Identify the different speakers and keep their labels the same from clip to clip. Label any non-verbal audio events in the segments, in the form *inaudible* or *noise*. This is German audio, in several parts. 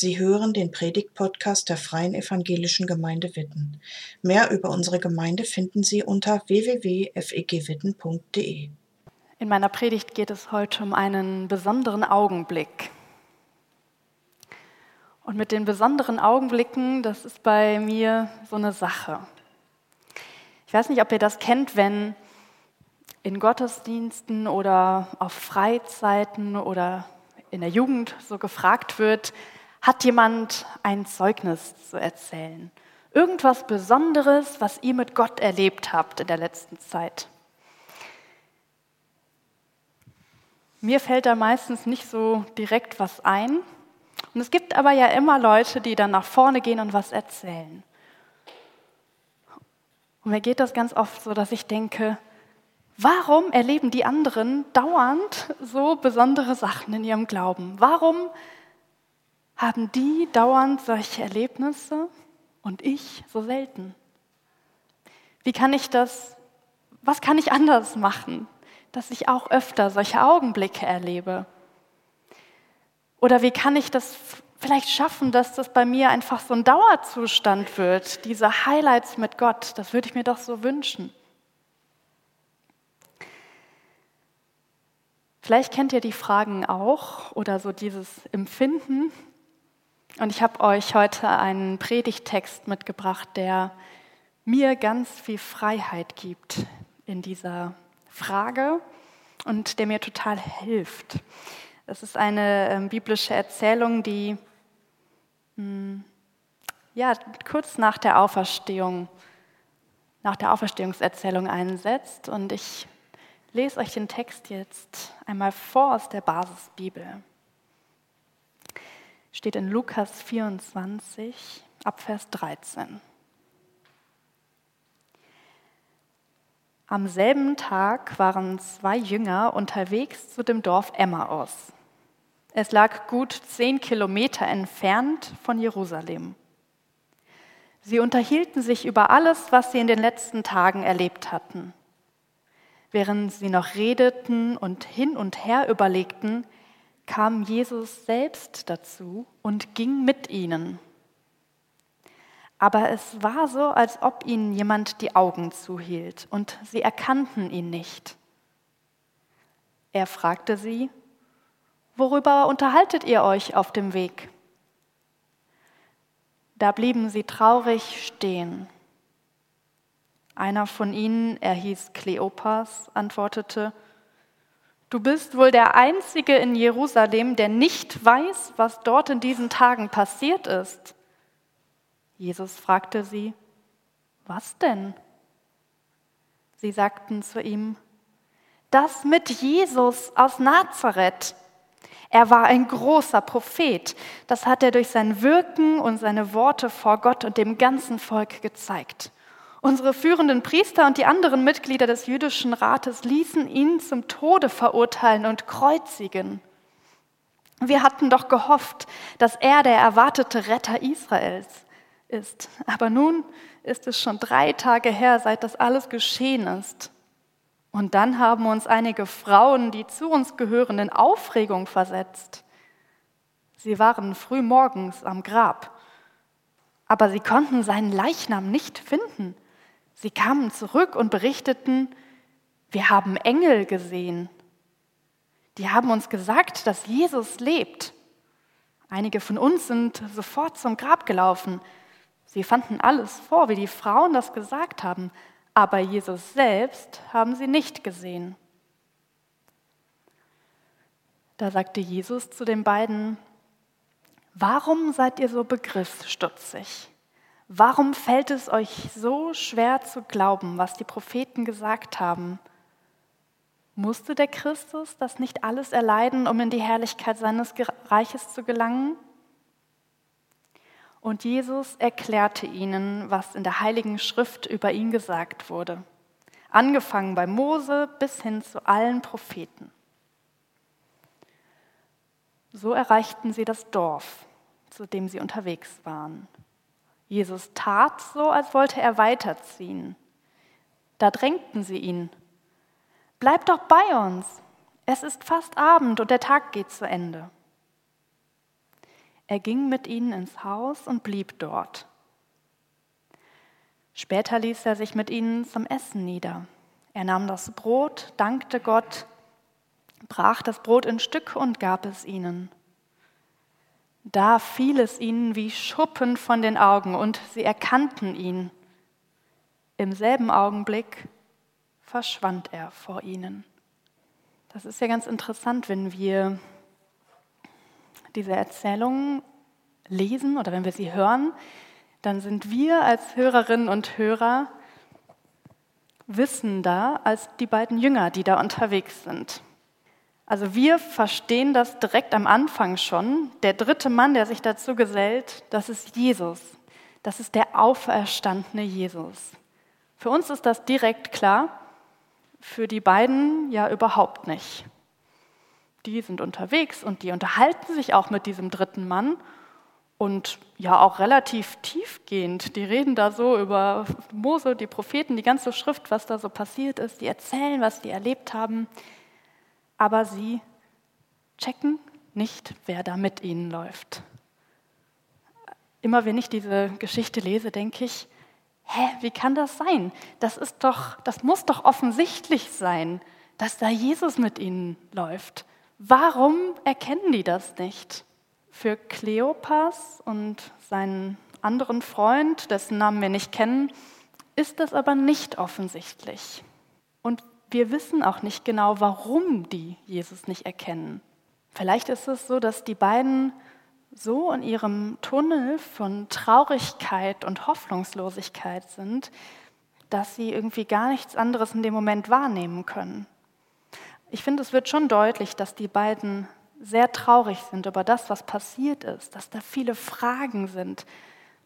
Speaker 1: Sie hören den Predigt-Podcast der Freien Evangelischen Gemeinde Witten. Mehr über unsere Gemeinde finden Sie unter www.fegwitten.de.
Speaker 2: In meiner Predigt geht es heute um einen besonderen Augenblick. Und mit den besonderen Augenblicken, das ist bei mir so eine Sache. Ich weiß nicht, ob ihr das kennt, wenn in Gottesdiensten oder auf Freizeiten oder in der Jugend so gefragt wird, hat jemand ein Zeugnis zu erzählen? Irgendwas Besonderes, was ihr mit Gott erlebt habt in der letzten Zeit? Mir fällt da meistens nicht so direkt was ein. Und es gibt aber ja immer Leute, die dann nach vorne gehen und was erzählen. Und mir geht das ganz oft so, dass ich denke, warum erleben die anderen dauernd so besondere Sachen in ihrem Glauben? Warum haben die dauernd solche Erlebnisse und ich so selten? Wie kann ich das, was kann ich anders machen, dass ich auch öfter solche Augenblicke erlebe? Oder wie kann ich das vielleicht schaffen, dass das bei mir einfach so ein Dauerzustand wird, diese Highlights mit Gott? Das würde ich mir doch so wünschen. Vielleicht kennt ihr die Fragen auch oder so dieses Empfinden, und ich habe euch heute einen Predigtext mitgebracht, der mir ganz viel Freiheit gibt in dieser Frage und der mir total hilft. Es ist eine äh, biblische Erzählung, die hm, ja, kurz nach der Auferstehung, nach der Auferstehungserzählung einsetzt. Und ich lese euch den Text jetzt einmal vor aus der Basisbibel steht in Lukas 24 ab Vers 13. Am selben Tag waren zwei Jünger unterwegs zu dem Dorf Emmaus. Es lag gut zehn Kilometer entfernt von Jerusalem. Sie unterhielten sich über alles, was sie in den letzten Tagen erlebt hatten. Während sie noch redeten und hin und her überlegten, kam Jesus selbst dazu und ging mit ihnen. Aber es war so, als ob ihnen jemand die Augen zuhielt und sie erkannten ihn nicht. Er fragte sie, worüber unterhaltet ihr euch auf dem Weg? Da blieben sie traurig stehen. Einer von ihnen, er hieß Kleopas, antwortete, Du bist wohl der Einzige in Jerusalem, der nicht weiß, was dort in diesen Tagen passiert ist. Jesus fragte sie, was denn? Sie sagten zu ihm, das mit Jesus aus Nazareth. Er war ein großer Prophet. Das hat er durch sein Wirken und seine Worte vor Gott und dem ganzen Volk gezeigt. Unsere führenden Priester und die anderen Mitglieder des jüdischen Rates ließen ihn zum Tode verurteilen und kreuzigen. Wir hatten doch gehofft, dass er der erwartete Retter Israels ist. Aber nun ist es schon drei Tage her, seit das alles geschehen ist. Und dann haben uns einige Frauen, die zu uns gehören, in Aufregung versetzt. Sie waren früh morgens am Grab, aber sie konnten seinen Leichnam nicht finden. Sie kamen zurück und berichteten, wir haben Engel gesehen. Die haben uns gesagt, dass Jesus lebt. Einige von uns sind sofort zum Grab gelaufen. Sie fanden alles vor, wie die Frauen das gesagt haben, aber Jesus selbst haben sie nicht gesehen. Da sagte Jesus zu den beiden, warum seid ihr so begriffsstutzig? Warum fällt es euch so schwer zu glauben, was die Propheten gesagt haben? Musste der Christus das nicht alles erleiden, um in die Herrlichkeit seines Reiches zu gelangen? Und Jesus erklärte ihnen, was in der Heiligen Schrift über ihn gesagt wurde, angefangen bei Mose bis hin zu allen Propheten. So erreichten sie das Dorf, zu dem sie unterwegs waren. Jesus tat so, als wollte er weiterziehen. Da drängten sie ihn. Bleib doch bei uns. Es ist fast Abend und der Tag geht zu Ende. Er ging mit ihnen ins Haus und blieb dort. Später ließ er sich mit ihnen zum Essen nieder. Er nahm das Brot, dankte Gott, brach das Brot in Stücke und gab es ihnen. Da fiel es ihnen wie Schuppen von den Augen und sie erkannten ihn. Im selben Augenblick verschwand er vor ihnen. Das ist ja ganz interessant, wenn wir diese Erzählungen lesen oder wenn wir sie hören, dann sind wir als Hörerinnen und Hörer wissender als die beiden Jünger, die da unterwegs sind. Also wir verstehen das direkt am Anfang schon. Der dritte Mann, der sich dazu gesellt, das ist Jesus. Das ist der auferstandene Jesus. Für uns ist das direkt klar, für die beiden ja überhaupt nicht. Die sind unterwegs und die unterhalten sich auch mit diesem dritten Mann und ja auch relativ tiefgehend. Die reden da so über Mose, die Propheten, die ganze Schrift, was da so passiert ist. Die erzählen, was die erlebt haben aber sie checken nicht, wer da mit ihnen läuft. Immer wenn ich diese Geschichte lese, denke ich, hä, wie kann das sein? Das ist doch, das muss doch offensichtlich sein, dass da Jesus mit ihnen läuft. Warum erkennen die das nicht? Für Kleopas und seinen anderen Freund, dessen Namen wir nicht kennen, ist das aber nicht offensichtlich. Und wir wissen auch nicht genau, warum die Jesus nicht erkennen. Vielleicht ist es so, dass die beiden so in ihrem Tunnel von Traurigkeit und Hoffnungslosigkeit sind, dass sie irgendwie gar nichts anderes in dem Moment wahrnehmen können. Ich finde, es wird schon deutlich, dass die beiden sehr traurig sind über das, was passiert ist, dass da viele Fragen sind.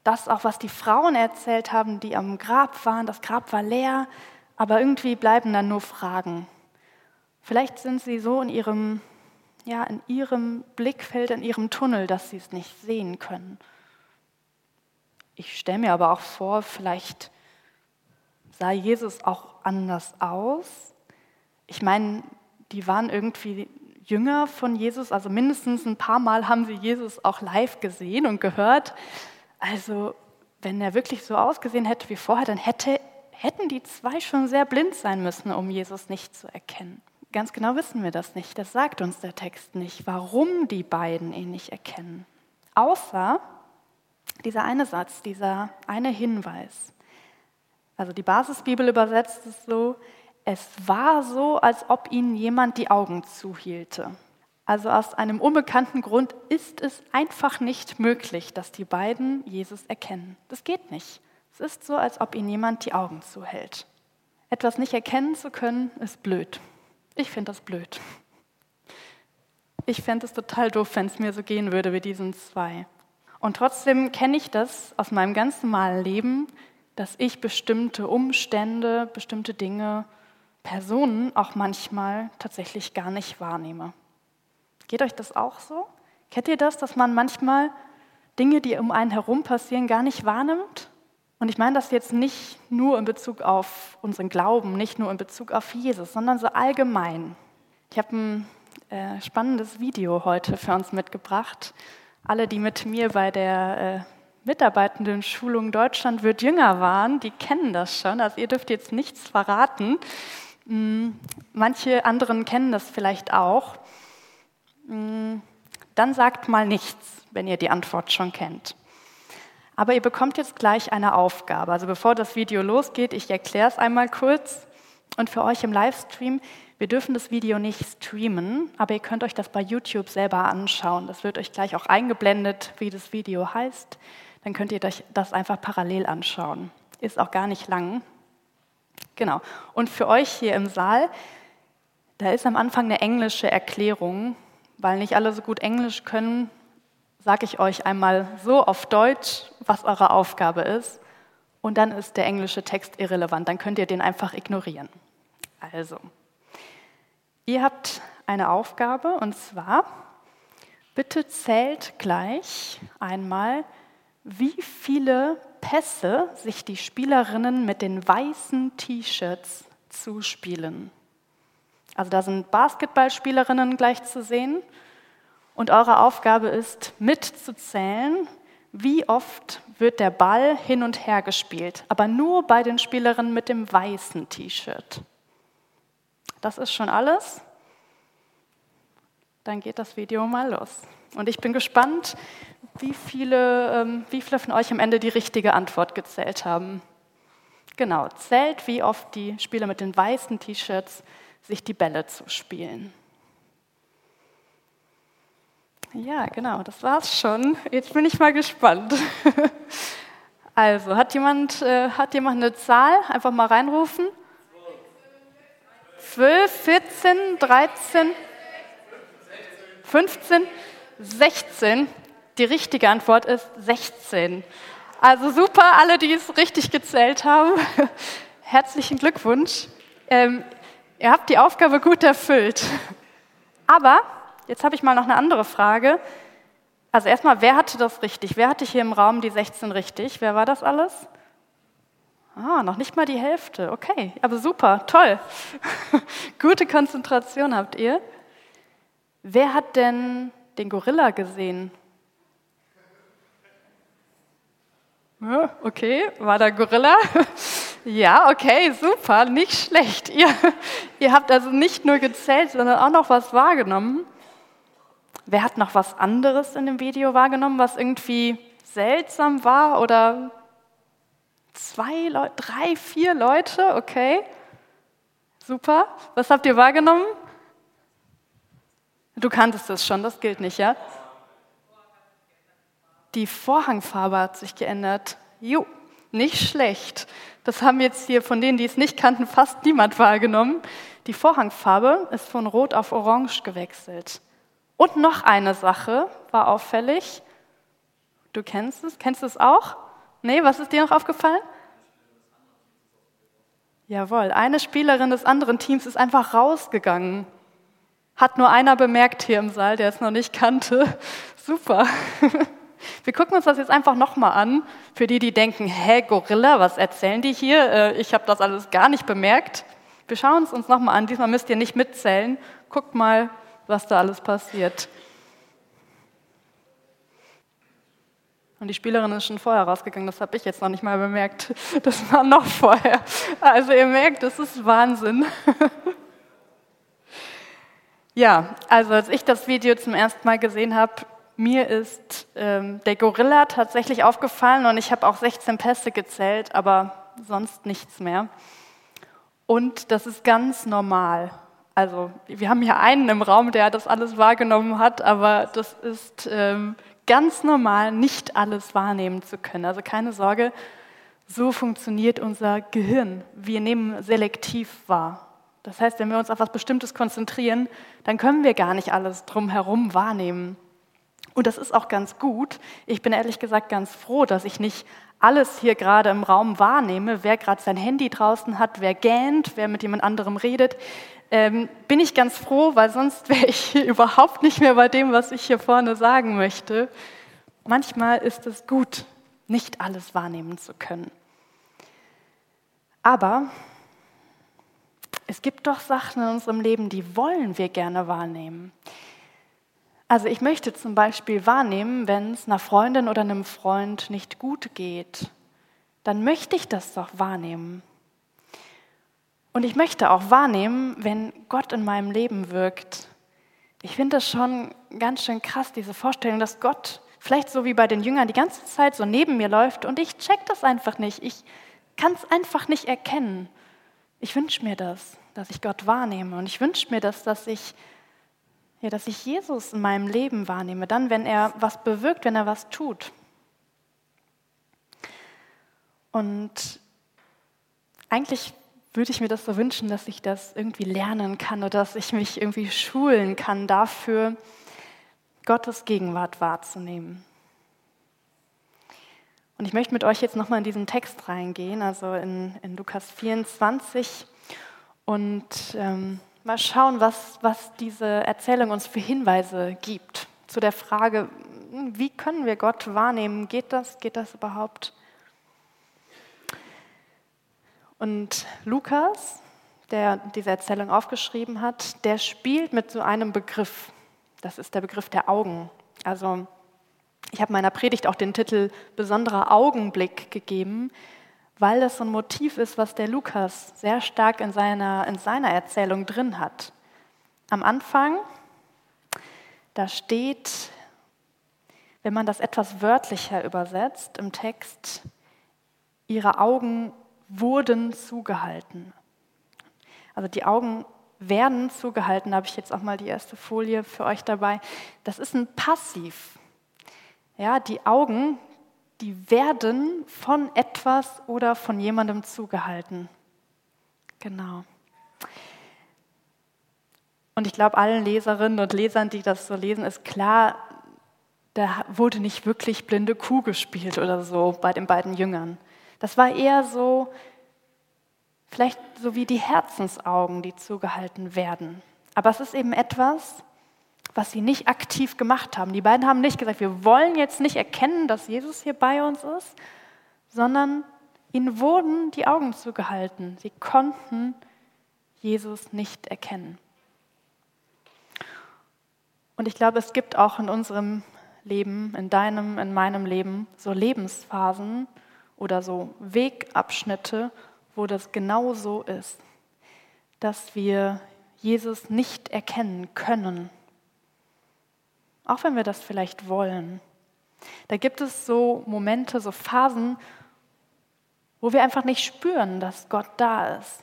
Speaker 2: Das auch, was die Frauen erzählt haben, die am Grab waren, das Grab war leer, aber irgendwie bleiben dann nur Fragen. Vielleicht sind sie so in ihrem, ja, in ihrem Blickfeld, in ihrem Tunnel, dass sie es nicht sehen können. Ich stelle mir aber auch vor, vielleicht sah Jesus auch anders aus. Ich meine, die waren irgendwie Jünger von Jesus, also mindestens ein paar Mal haben sie Jesus auch live gesehen und gehört. Also wenn er wirklich so ausgesehen hätte wie vorher, dann hätte hätten die zwei schon sehr blind sein müssen, um Jesus nicht zu erkennen. Ganz genau wissen wir das nicht. Das sagt uns der Text nicht, warum die beiden ihn nicht erkennen. Außer dieser eine Satz, dieser eine Hinweis. Also die Basisbibel übersetzt es so, es war so, als ob ihnen jemand die Augen zuhielte. Also aus einem unbekannten Grund ist es einfach nicht möglich, dass die beiden Jesus erkennen. Das geht nicht. Es ist so, als ob ihnen jemand die Augen zuhält. Etwas nicht erkennen zu können, ist blöd. Ich finde das blöd. Ich fände es total doof, wenn es mir so gehen würde wie diesen zwei. Und trotzdem kenne ich das aus meinem ganz normalen Leben, dass ich bestimmte Umstände, bestimmte Dinge, Personen auch manchmal tatsächlich gar nicht wahrnehme. Geht euch das auch so? Kennt ihr das, dass man manchmal Dinge, die um einen herum passieren, gar nicht wahrnimmt? Und ich meine das jetzt nicht nur in Bezug auf unseren Glauben, nicht nur in Bezug auf Jesus, sondern so allgemein. Ich habe ein äh, spannendes Video heute für uns mitgebracht. Alle, die mit mir bei der äh, Mitarbeitenden Schulung Deutschland wird jünger waren, die kennen das schon. Also ihr dürft jetzt nichts verraten. Hm, manche anderen kennen das vielleicht auch. Hm, dann sagt mal nichts, wenn ihr die Antwort schon kennt. Aber ihr bekommt jetzt gleich eine Aufgabe. Also bevor das Video losgeht, ich erkläre es einmal kurz. Und für euch im Livestream, wir dürfen das Video nicht streamen, aber ihr könnt euch das bei YouTube selber anschauen. Das wird euch gleich auch eingeblendet, wie das Video heißt. Dann könnt ihr euch das einfach parallel anschauen. Ist auch gar nicht lang. Genau. Und für euch hier im Saal, da ist am Anfang eine englische Erklärung, weil nicht alle so gut Englisch können, sage ich euch einmal so auf Deutsch, was eure Aufgabe ist. Und dann ist der englische Text irrelevant. Dann könnt ihr den einfach ignorieren. Also, ihr habt eine Aufgabe und zwar, bitte zählt gleich einmal, wie viele Pässe sich die Spielerinnen mit den weißen T-Shirts zuspielen. Also da sind Basketballspielerinnen gleich zu sehen Und eure Aufgabe ist, mitzuzählen, wie oft wird der Ball hin und her gespielt, aber nur bei den Spielerinnen mit dem weißen T-Shirt. Das ist schon alles. Dann geht das Video mal los. Und ich bin gespannt, wie viele, ähm, wie viele von euch am Ende die richtige Antwort gezählt haben. Genau, zählt, wie oft die Spieler mit den weißen T-Shirts sich die Bälle zuspielen. Ja, genau, das war's schon. Jetzt bin ich mal gespannt. *laughs* Also, hat jemand, äh, hat jemand eine Zahl? Einfach mal reinrufen. 12, 14, 13, 15, 16. Die richtige Antwort ist 16. Also super, alle, die es richtig gezählt haben. *laughs* Herzlichen Glückwunsch. Ähm, ihr habt die Aufgabe gut erfüllt. Aber Jetzt habe ich mal noch eine andere Frage. Also erstmal, wer hatte das richtig? Wer hatte hier im Raum die 16 richtig? Wer war das alles? Ah, noch nicht mal die Hälfte. Okay, aber super, toll. *laughs* Gute Konzentration habt ihr. Wer hat denn den Gorilla gesehen? Okay, war da Gorilla? *laughs* Ja, okay, super, nicht schlecht. Ihr, *laughs* ihr habt also nicht nur gezählt, sondern auch noch was wahrgenommen. Wer hat noch was anderes in dem Video wahrgenommen, was irgendwie seltsam war oder zwei Leute, drei, vier Leute? Okay, super. Was habt ihr wahrgenommen? Du kanntest es schon, das gilt nicht, ja? Die Vorhangfarbe hat sich geändert. Jo, nicht schlecht. Das haben jetzt hier von denen, die es nicht kannten, fast niemand wahrgenommen. Die Vorhangfarbe ist von Rot auf Orange gewechselt. Und noch eine Sache war auffällig. Du kennst es, kennst du es auch? Nee, was ist dir noch aufgefallen? Jawohl, eine Spielerin des anderen Teams ist einfach rausgegangen. Hat nur einer bemerkt hier im Saal, der es noch nicht kannte. *laughs* Super. *laughs* Wir gucken uns das jetzt einfach nochmal an. Für die, die denken, hä, Gorilla, was erzählen die hier? Äh, ich habe das alles gar nicht bemerkt. Wir schauen es uns nochmal an. Diesmal müsst ihr nicht mitzählen. Guckt mal, was da alles passiert. Und die Spielerin ist schon vorher rausgegangen, das habe ich jetzt noch nicht mal bemerkt. Das war noch vorher. Also ihr merkt, das ist Wahnsinn. Ja, also als ich das Video zum ersten Mal gesehen habe, mir ist ähm, der Gorilla tatsächlich aufgefallen und ich habe auch 16 Pässe gezählt, aber sonst nichts mehr. Und das ist ganz normal. Also wir haben hier einen im Raum, der das alles wahrgenommen hat, aber das ist ähm, ganz normal, nicht alles wahrnehmen zu können. Also keine Sorge, so funktioniert unser Gehirn. Wir nehmen selektiv wahr. Das heißt, wenn wir uns auf etwas Bestimmtes konzentrieren, dann können wir gar nicht alles drumherum wahrnehmen. Und das ist auch ganz gut. Ich bin ehrlich gesagt ganz froh, dass ich nicht alles hier gerade im Raum wahrnehme, wer gerade sein Handy draußen hat, wer gähnt, wer mit jemand anderem redet ähm, bin ich ganz froh, weil sonst *laughs* wäre ich hier überhaupt nicht mehr bei dem, was ich hier vorne sagen möchte. Manchmal ist es gut, nicht alles wahrnehmen zu können. Aber es gibt doch Sachen in unserem Leben, die wollen wir gerne wahrnehmen. Also ich möchte zum Beispiel wahrnehmen, wenn es einer Freundin oder einem Freund nicht gut geht, dann möchte ich das doch wahrnehmen. Und ich möchte auch wahrnehmen, wenn Gott in meinem Leben wirkt. Ich finde das schon ganz schön krass, diese Vorstellung, dass Gott vielleicht so wie bei den Jüngern die ganze Zeit so neben mir läuft und ich check das einfach nicht. Ich kann es einfach nicht erkennen. Ich wünsche mir das, dass ich Gott wahrnehme und ich wünsche mir das, dass ich ja, dass ich Jesus in meinem Leben wahrnehme, dann wenn er was bewirkt, wenn er was tut. Und eigentlich würde ich mir das so wünschen, dass ich das irgendwie lernen kann oder dass ich mich irgendwie schulen kann dafür, Gottes Gegenwart wahrzunehmen. Und ich möchte mit euch jetzt nochmal in diesen Text reingehen, also in, in Lukas 24 und ähm, mal schauen, was, was diese Erzählung uns für Hinweise gibt zu der Frage, wie können wir Gott wahrnehmen? Geht das? Geht das überhaupt? Und Lukas, der diese Erzählung aufgeschrieben hat, der spielt mit so einem Begriff. Das ist der Begriff der Augen. Also ich habe meiner Predigt auch den Titel besonderer Augenblick gegeben, weil das so ein Motiv ist, was der Lukas sehr stark in seiner, in seiner Erzählung drin hat. Am Anfang, da steht, wenn man das etwas wörtlicher übersetzt im Text, ihre Augen wurden zugehalten. Also die Augen werden zugehalten, da habe ich jetzt auch mal die erste Folie für euch dabei. Das ist ein Passiv. Ja, die Augen, die werden von etwas oder von jemandem zugehalten. Genau. Und ich glaube, allen Leserinnen und Lesern, die das so lesen, ist klar, da wurde nicht wirklich blinde Kuh gespielt oder so bei den beiden Jüngern. Das war eher so, vielleicht so wie die Herzensaugen, die zugehalten werden. Aber es ist eben etwas, was sie nicht aktiv gemacht haben. Die beiden haben nicht gesagt, wir wollen jetzt nicht erkennen, dass Jesus hier bei uns ist, sondern ihnen wurden die Augen zugehalten. Sie konnten Jesus nicht erkennen. Und ich glaube, es gibt auch in unserem Leben, in deinem, in meinem Leben, so Lebensphasen oder so Wegabschnitte, wo das genau so ist, dass wir Jesus nicht erkennen können auch wenn wir das vielleicht wollen. Da gibt es so Momente, so Phasen, wo wir einfach nicht spüren, dass Gott da ist.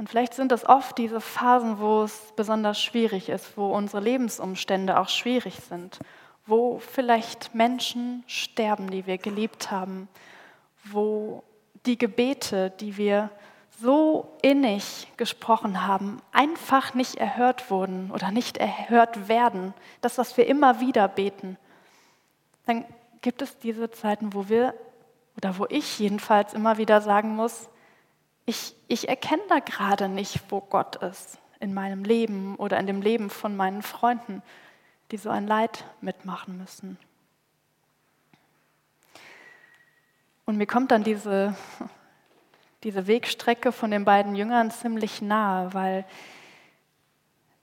Speaker 2: Und vielleicht sind es oft diese Phasen, wo es besonders schwierig ist, wo unsere Lebensumstände auch schwierig sind, wo vielleicht Menschen sterben, die wir geliebt haben, wo die Gebete, die wir so innig gesprochen haben, einfach nicht erhört wurden oder nicht erhört werden, das, was wir immer wieder beten, dann gibt es diese Zeiten, wo wir, oder wo ich jedenfalls immer wieder sagen muss, ich, ich erkenne da gerade nicht, wo Gott ist in meinem Leben oder in dem Leben von meinen Freunden, die so ein Leid mitmachen müssen. Und mir kommt dann diese diese Wegstrecke von den beiden Jüngern ziemlich nahe, weil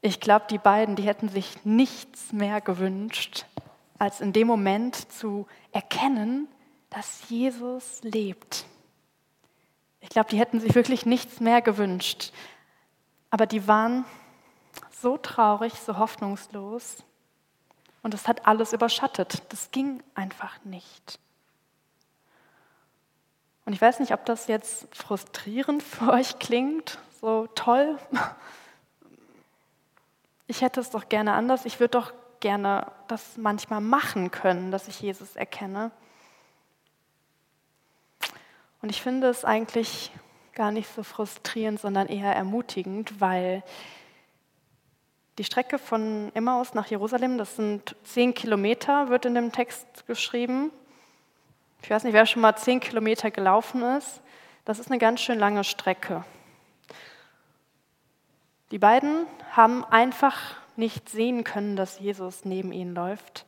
Speaker 2: ich glaube, die beiden, die hätten sich nichts mehr gewünscht, als in dem Moment zu erkennen, dass Jesus lebt. Ich glaube, die hätten sich wirklich nichts mehr gewünscht. Aber die waren so traurig, so hoffnungslos. Und es hat alles überschattet. Das ging einfach nicht. Und ich weiß nicht, ob das jetzt frustrierend *laughs* für euch klingt, so toll. Ich hätte es doch gerne anders. Ich würde doch gerne das manchmal machen können, dass ich Jesus erkenne. Und ich finde es eigentlich gar nicht so frustrierend, sondern eher ermutigend, weil die Strecke von Emmaus nach Jerusalem, das sind zehn Kilometer, wird in dem Text geschrieben. Ich weiß nicht, wer schon mal zehn Kilometer gelaufen ist. Das ist eine ganz schön lange Strecke. Die beiden haben einfach nicht sehen können, dass Jesus neben ihnen läuft.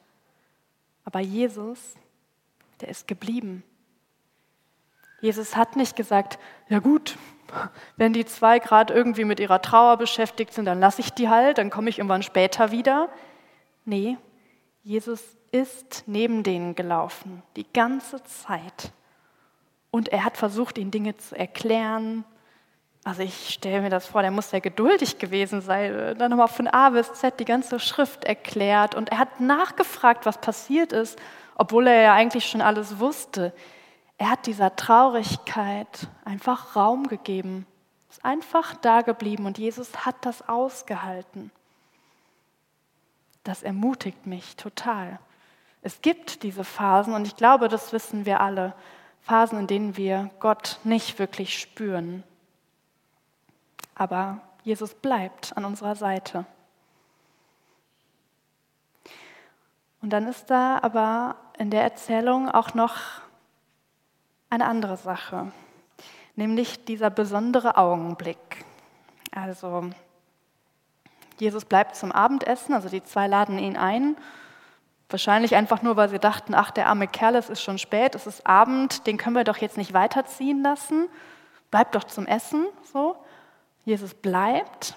Speaker 2: Aber Jesus, der ist geblieben. Jesus hat nicht gesagt, ja gut, wenn die zwei gerade irgendwie mit ihrer Trauer beschäftigt sind, dann lasse ich die halt, dann komme ich irgendwann später wieder. Nee, Jesus ist neben denen gelaufen, die ganze Zeit. Und er hat versucht, ihnen Dinge zu erklären. Also ich stelle mir das vor, der muss sehr geduldig gewesen sein. Dann nochmal von A bis Z die ganze Schrift erklärt. Und er hat nachgefragt, was passiert ist, obwohl er ja eigentlich schon alles wusste. Er hat dieser Traurigkeit einfach Raum gegeben, ist einfach da geblieben und Jesus hat das ausgehalten. Das ermutigt mich total. Es gibt diese Phasen und ich glaube, das wissen wir alle, Phasen, in denen wir Gott nicht wirklich spüren. Aber Jesus bleibt an unserer Seite. Und dann ist da aber in der Erzählung auch noch eine andere Sache, nämlich dieser besondere Augenblick. Also Jesus bleibt zum Abendessen, also die zwei laden ihn ein Wahrscheinlich einfach nur, weil sie dachten, ach, der arme Kerl, es ist schon spät, es ist Abend, den können wir doch jetzt nicht weiterziehen lassen. Bleibt doch zum Essen, so. Jesus bleibt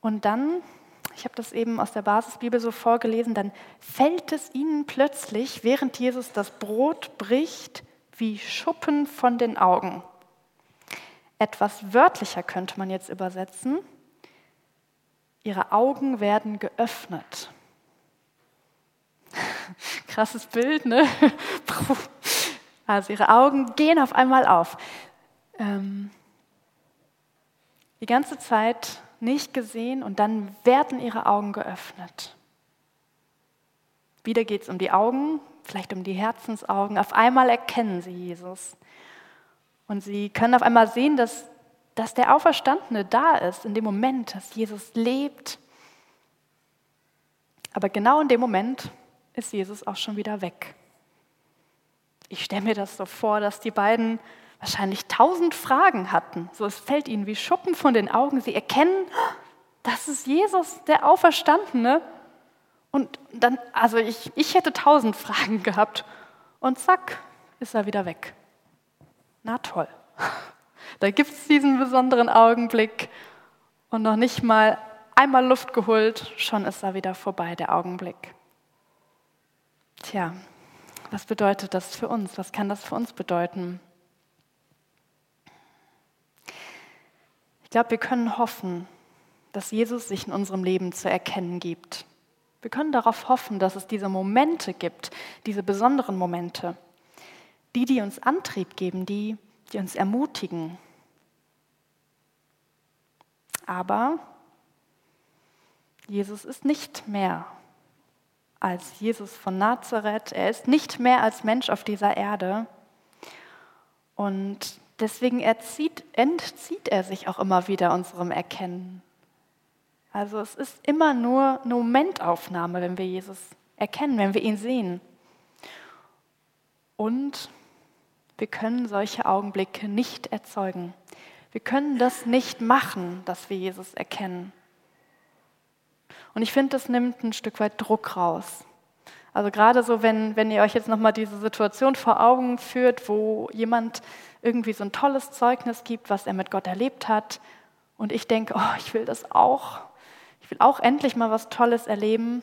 Speaker 2: Und dann, ich habe das eben aus der Basisbibel so vorgelesen, dann fällt es ihnen plötzlich, während Jesus das Brot bricht, wie Schuppen von den Augen. Etwas wörtlicher könnte man jetzt übersetzen. Ihre Augen werden geöffnet. Krasses Bild, ne? *laughs* Also ihre Augen gehen auf einmal auf. Ähm, die ganze Zeit nicht gesehen und dann werden ihre Augen geöffnet. Wieder geht es um die Augen, vielleicht um die Herzensaugen. Auf einmal erkennen sie Jesus. Und sie können auf einmal sehen, dass, dass der Auferstandene da ist, in dem Moment, dass Jesus lebt. Aber genau in dem Moment ist Jesus auch schon wieder weg. Ich stelle mir das so vor, dass die beiden wahrscheinlich tausend Fragen hatten. So, es fällt ihnen wie Schuppen von den Augen. Sie erkennen, das ist Jesus, der Auferstandene. Und dann, also ich, ich hätte tausend Fragen gehabt. Und zack, ist er wieder weg. Na toll. Da gibt es diesen besonderen Augenblick und noch nicht mal einmal Luft geholt, schon ist er wieder vorbei, der Augenblick. Tja, was bedeutet das für uns? Was kann das für uns bedeuten? Ich glaube, wir können hoffen, dass Jesus sich in unserem Leben zu erkennen gibt. Wir können darauf hoffen, dass es diese Momente gibt, diese besonderen Momente, die, die uns Antrieb geben, die, die uns ermutigen. Aber Jesus ist nicht mehr als Jesus von Nazareth. Er ist nicht mehr als Mensch auf dieser Erde. Und deswegen erzieht, entzieht er sich auch immer wieder unserem Erkennen. Also es ist immer nur eine Momentaufnahme, wenn wir Jesus erkennen, wenn wir ihn sehen. Und wir können solche Augenblicke nicht erzeugen. Wir können das nicht machen, dass wir Jesus erkennen. Und ich finde, das nimmt ein Stück weit Druck raus. Also gerade so, wenn, wenn ihr euch jetzt nochmal diese Situation vor Augen führt, wo jemand irgendwie so ein tolles Zeugnis gibt, was er mit Gott erlebt hat, und ich denke, oh, ich will das auch, ich will auch endlich mal was Tolles erleben.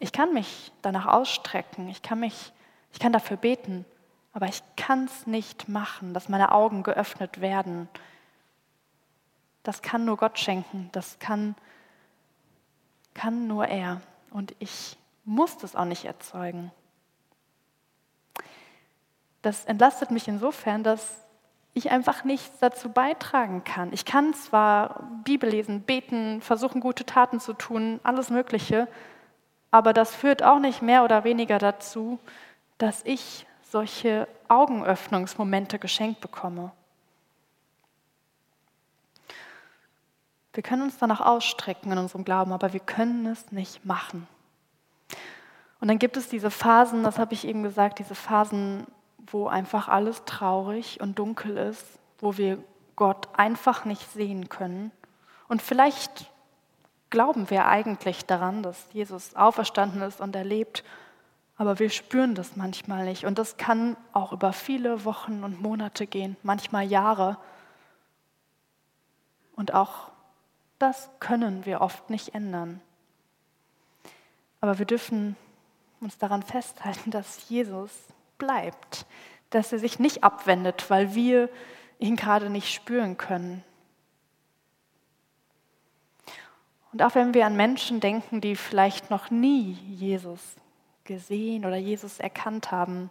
Speaker 2: Ich kann mich danach ausstrecken, ich kann mich, ich kann dafür beten, aber ich kann es nicht machen, dass meine Augen geöffnet werden. Das kann nur Gott schenken, das kann kann nur er. Und ich muss das auch nicht erzeugen. Das entlastet mich insofern, dass ich einfach nichts dazu beitragen kann. Ich kann zwar Bibel lesen, beten, versuchen, gute Taten zu tun, alles Mögliche, aber das führt auch nicht mehr oder weniger dazu, dass ich solche Augenöffnungsmomente geschenkt bekomme. Wir können uns danach ausstrecken in unserem Glauben, aber wir können es nicht machen. Und dann gibt es diese Phasen, das habe ich eben gesagt, diese Phasen, wo einfach alles traurig und dunkel ist, wo wir Gott einfach nicht sehen können. Und vielleicht glauben wir eigentlich daran, dass Jesus auferstanden ist und er lebt, aber wir spüren das manchmal nicht. Und das kann auch über viele Wochen und Monate gehen, manchmal Jahre. Und auch das können wir oft nicht ändern. Aber wir dürfen uns daran festhalten, dass Jesus bleibt, dass er sich nicht abwendet, weil wir ihn gerade nicht spüren können. Und auch wenn wir an Menschen denken, die vielleicht noch nie Jesus gesehen oder Jesus erkannt haben,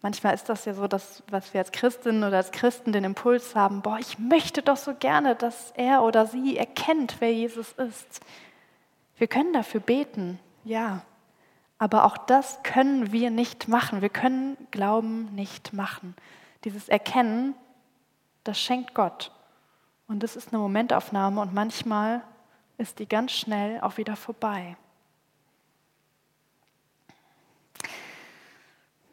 Speaker 2: Manchmal ist das ja so, dass was wir als Christinnen oder als Christen den Impuls haben, boah, ich möchte doch so gerne, dass er oder sie erkennt, wer Jesus ist. Wir können dafür beten, ja, aber auch das können wir nicht machen. Wir können Glauben nicht machen. Dieses Erkennen, das schenkt Gott. Und das ist eine Momentaufnahme und manchmal ist die ganz schnell auch wieder vorbei.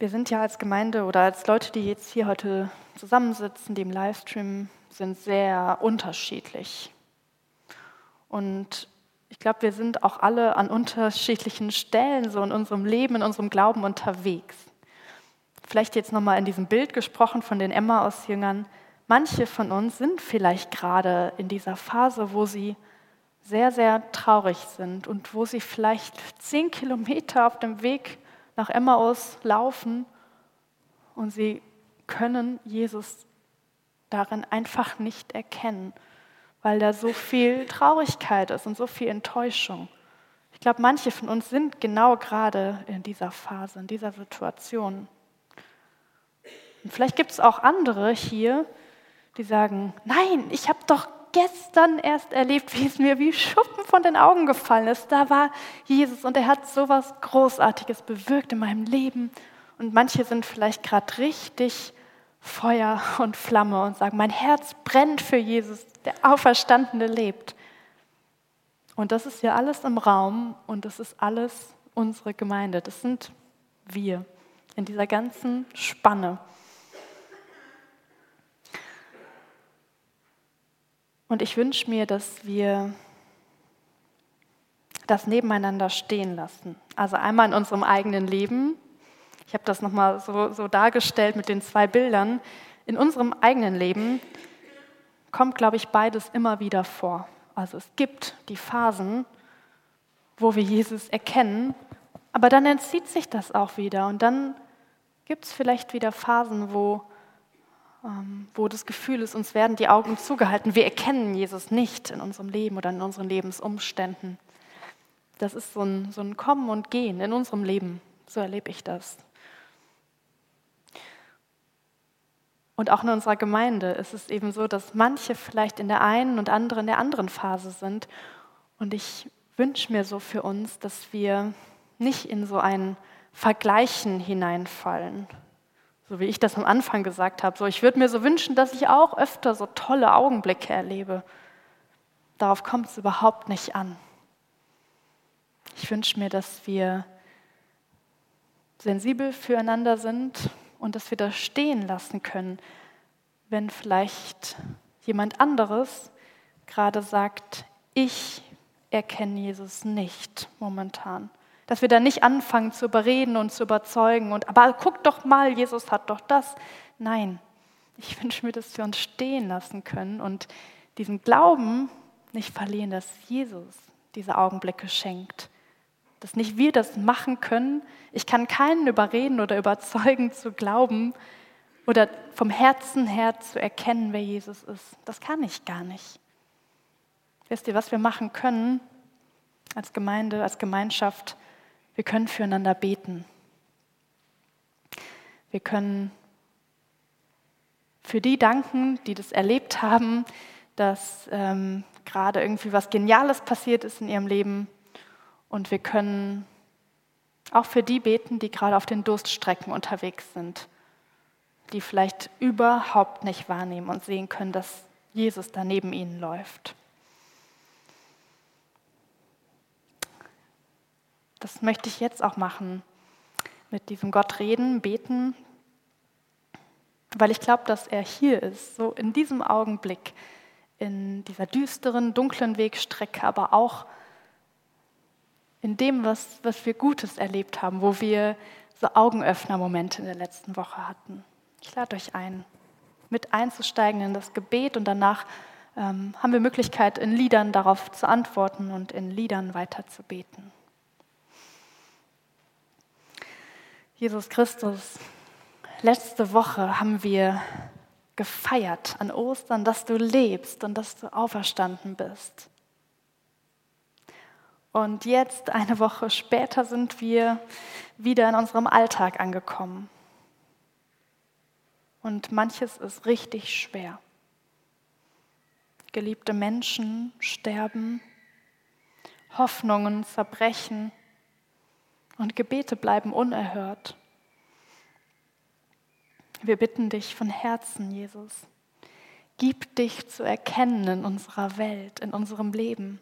Speaker 2: Wir sind ja als Gemeinde oder als Leute, die jetzt hier heute zusammensitzen, die im Livestream sind, sehr unterschiedlich. Und ich glaube, wir sind auch alle an unterschiedlichen Stellen so in unserem Leben, in unserem Glauben unterwegs. Vielleicht jetzt nochmal in diesem Bild gesprochen von den Emma-Aus-Jüngern. manche von uns sind vielleicht gerade in dieser Phase, wo sie sehr, sehr traurig sind und wo sie vielleicht zehn Kilometer auf dem Weg nach Emmaus laufen und sie können Jesus darin einfach nicht erkennen, weil da so viel Traurigkeit ist und so viel Enttäuschung. Ich glaube, manche von uns sind genau gerade in dieser Phase, in dieser Situation. Und vielleicht gibt es auch andere hier, die sagen, nein, ich habe doch gestern erst erlebt, wie es mir wie Schuppen von den Augen gefallen ist. Da war Jesus und er hat so was Großartiges bewirkt in meinem Leben. Und manche sind vielleicht gerade richtig Feuer und Flamme und sagen, mein Herz brennt für Jesus, der Auferstandene lebt. Und das ist ja alles im Raum und das ist alles unsere Gemeinde. Das sind wir in dieser ganzen Spanne. Und ich wünsche mir, dass wir das nebeneinander stehen lassen. Also einmal in unserem eigenen Leben. Ich habe das nochmal so, so dargestellt mit den zwei Bildern. In unserem eigenen Leben kommt, glaube ich, beides immer wieder vor. Also es gibt die Phasen, wo wir Jesus erkennen, aber dann entzieht sich das auch wieder. Und dann gibt es vielleicht wieder Phasen, wo wo das Gefühl ist, uns werden die Augen zugehalten. Wir erkennen Jesus nicht in unserem Leben oder in unseren Lebensumständen. Das ist so ein, so ein Kommen und Gehen in unserem Leben. So erlebe ich das. Und auch in unserer Gemeinde ist es eben so, dass manche vielleicht in der einen und andere in der anderen Phase sind. Und ich wünsche mir so für uns, dass wir nicht in so ein Vergleichen hineinfallen, so wie ich das am Anfang gesagt habe. So, ich würde mir so wünschen, dass ich auch öfter so tolle Augenblicke erlebe. Darauf kommt es überhaupt nicht an. Ich wünsche mir, dass wir sensibel füreinander sind und dass wir das stehen lassen können, wenn vielleicht jemand anderes gerade sagt, ich erkenne Jesus nicht momentan. Dass wir da nicht anfangen zu überreden und zu überzeugen und, aber guck doch mal, Jesus hat doch das. Nein, ich *laughs* wünsche mir, dass wir uns stehen lassen können und diesen Glauben nicht verlieren, dass Jesus diese Augenblicke schenkt. Dass nicht wir das machen können. Ich kann keinen überreden oder überzeugen zu glauben oder vom Herzen her zu erkennen, wer Jesus ist. Das kann ich gar nicht. Wisst ihr, was wir machen können als Gemeinde, als Gemeinschaft? Wir können füreinander beten. Wir können für die danken, die das erlebt haben, dass ähm, gerade irgendwie was Geniales passiert ist in ihrem Leben. Und wir können auch für die beten, die gerade auf den Durststrecken unterwegs sind, die vielleicht überhaupt nicht wahrnehmen und sehen können, dass Jesus da neben ihnen läuft. Das möchte ich jetzt auch machen. Mit diesem Gott reden, beten, weil ich glaube, dass er hier ist, so in diesem Augenblick, in dieser düsteren, dunklen Wegstrecke, aber auch in dem, was, was wir Gutes erlebt haben, wo wir so Augenöffner-Momente in der letzten Woche hatten. Ich lade euch ein, mit einzusteigen in das Gebet und danach ähm, haben wir Möglichkeit, in Liedern darauf zu antworten und in Liedern weiter zu beten. Jesus Christus, letzte Woche haben wir gefeiert an Ostern, dass du lebst und dass du auferstanden bist. Und jetzt, eine Woche später, sind wir wieder in unserem Alltag angekommen. Und manches ist richtig schwer. Geliebte Menschen sterben, Hoffnungen zerbrechen und Gebete bleiben unerhört. Wir bitten dich von Herzen, Jesus, gib dich zu erkennen in unserer Welt, in unserem Leben.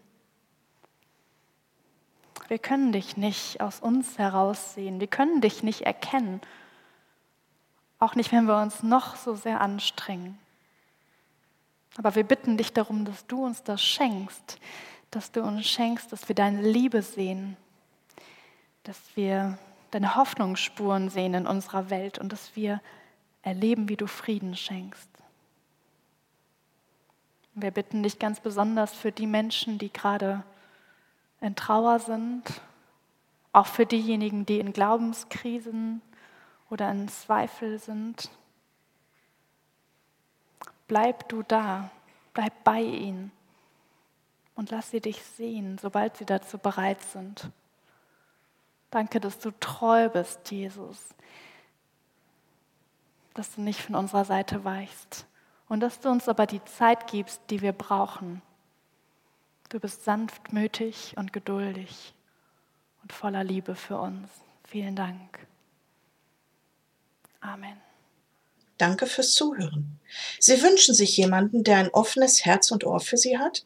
Speaker 2: Wir können dich nicht aus uns heraussehen, wir können dich nicht erkennen, auch nicht, wenn wir uns noch so sehr anstrengen. Aber wir bitten dich darum, dass du uns das schenkst, dass du uns schenkst, dass wir deine Liebe sehen, dass wir deine Hoffnungsspuren sehen in unserer Welt und dass wir erleben, wie du Frieden schenkst. Wir bitten dich ganz besonders für die Menschen, die gerade in Trauer sind, auch für diejenigen, die in Glaubenskrisen oder in Zweifel sind. Bleib du da, bleib bei ihnen und lass sie dich sehen, sobald sie dazu bereit sind. Danke, dass du treu bist, Jesus, dass du nicht von unserer Seite weichst und dass du uns aber die Zeit gibst, die wir brauchen. Du bist sanftmütig und geduldig und voller Liebe für uns. Vielen Dank. Amen.
Speaker 1: Danke fürs Zuhören. Sie wünschen sich jemanden, der ein offenes Herz und Ohr für Sie hat?